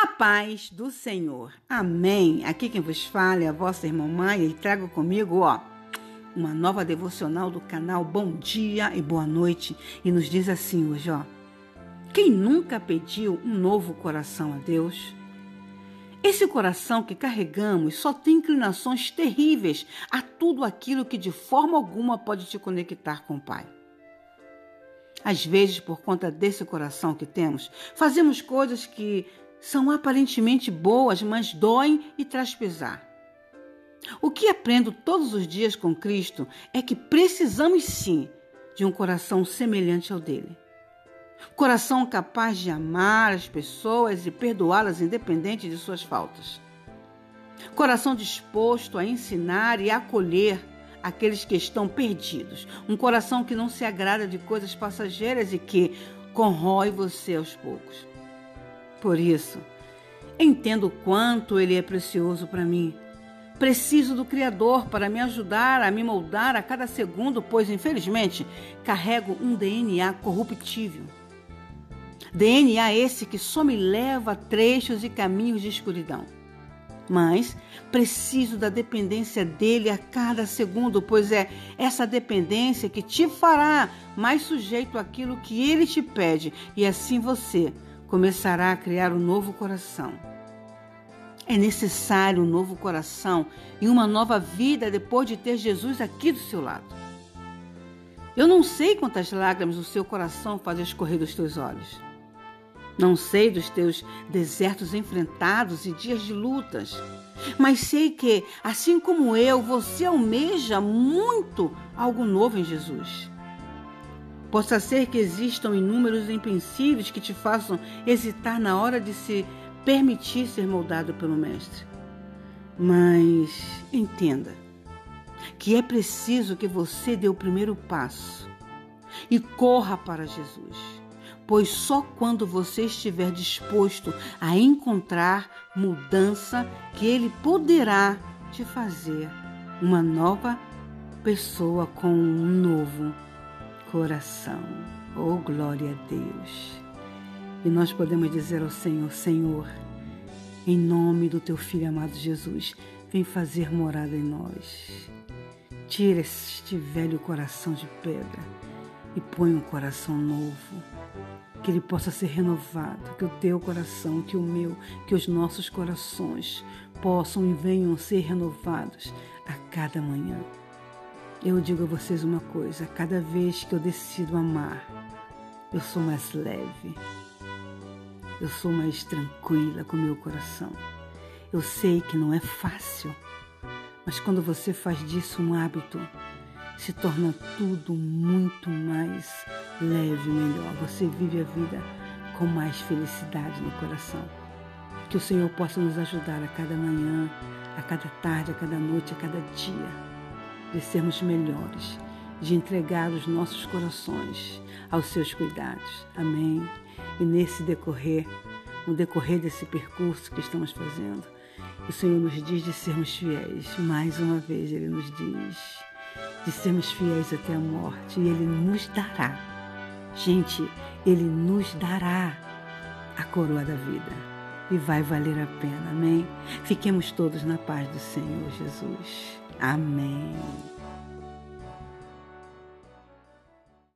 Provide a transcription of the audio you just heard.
A paz do Senhor. Amém. Aqui quem vos fala é a vossa irmã Maia e trago comigo, ó, uma nova devocional do canal Bom Dia e Boa Noite e nos diz assim hoje, ó: Quem nunca pediu um novo coração a Deus? Esse coração que carregamos só tem inclinações terríveis a tudo aquilo que de forma alguma pode te conectar com o Pai. Às vezes, por conta desse coração que temos, fazemos coisas que são aparentemente boas, mas doem e traz pesar. O que aprendo todos os dias com Cristo é que precisamos sim de um coração semelhante ao dele. Coração capaz de amar as pessoas e perdoá-las independente de suas faltas. Coração disposto a ensinar e acolher aqueles que estão perdidos. Um coração que não se agrada de coisas passageiras e que corrói você aos poucos. Por isso, entendo o quanto ele é precioso para mim. Preciso do Criador para me ajudar a me moldar a cada segundo, pois, infelizmente, carrego um DNA corruptível. DNA esse que só me leva a trechos e caminhos de escuridão. Mas preciso da dependência dele a cada segundo, pois é essa dependência que te fará mais sujeito àquilo que ele te pede, e assim você começará a criar um novo coração. É necessário um novo coração e uma nova vida depois de ter Jesus aqui do seu lado. Eu não sei quantas lágrimas o seu coração faz escorrer dos teus olhos. Não sei dos teus desertos enfrentados e dias de lutas, mas sei que, assim como eu, você almeja muito algo novo em Jesus. Possa ser que existam inúmeros empecilhos que te façam hesitar na hora de se permitir ser moldado pelo Mestre. Mas entenda que é preciso que você dê o primeiro passo e corra para Jesus, pois só quando você estiver disposto a encontrar mudança que Ele poderá te fazer uma nova pessoa com um novo coração. Oh, glória a Deus! E nós podemos dizer ao Senhor: Senhor, em nome do teu filho amado Jesus, vem fazer morada em nós. Tira este velho coração de pedra e põe um coração novo. Que ele possa ser renovado, que o teu coração, que o meu, que os nossos corações possam e venham ser renovados a cada manhã. Eu digo a vocês uma coisa: cada vez que eu decido amar, eu sou mais leve, eu sou mais tranquila com meu coração. Eu sei que não é fácil, mas quando você faz disso um hábito, se torna tudo muito mais leve e melhor. Você vive a vida com mais felicidade no coração. Que o Senhor possa nos ajudar a cada manhã, a cada tarde, a cada noite, a cada dia de sermos melhores, de entregar os nossos corações aos seus cuidados. Amém. E nesse decorrer, no decorrer desse percurso que estamos fazendo, o Senhor nos diz de sermos fiéis. Mais uma vez, Ele nos diz de sermos fiéis até a morte e Ele nos dará. Gente, Ele nos dará a coroa da vida e vai valer a pena. Amém? Fiquemos todos na paz do Senhor Jesus. Amém.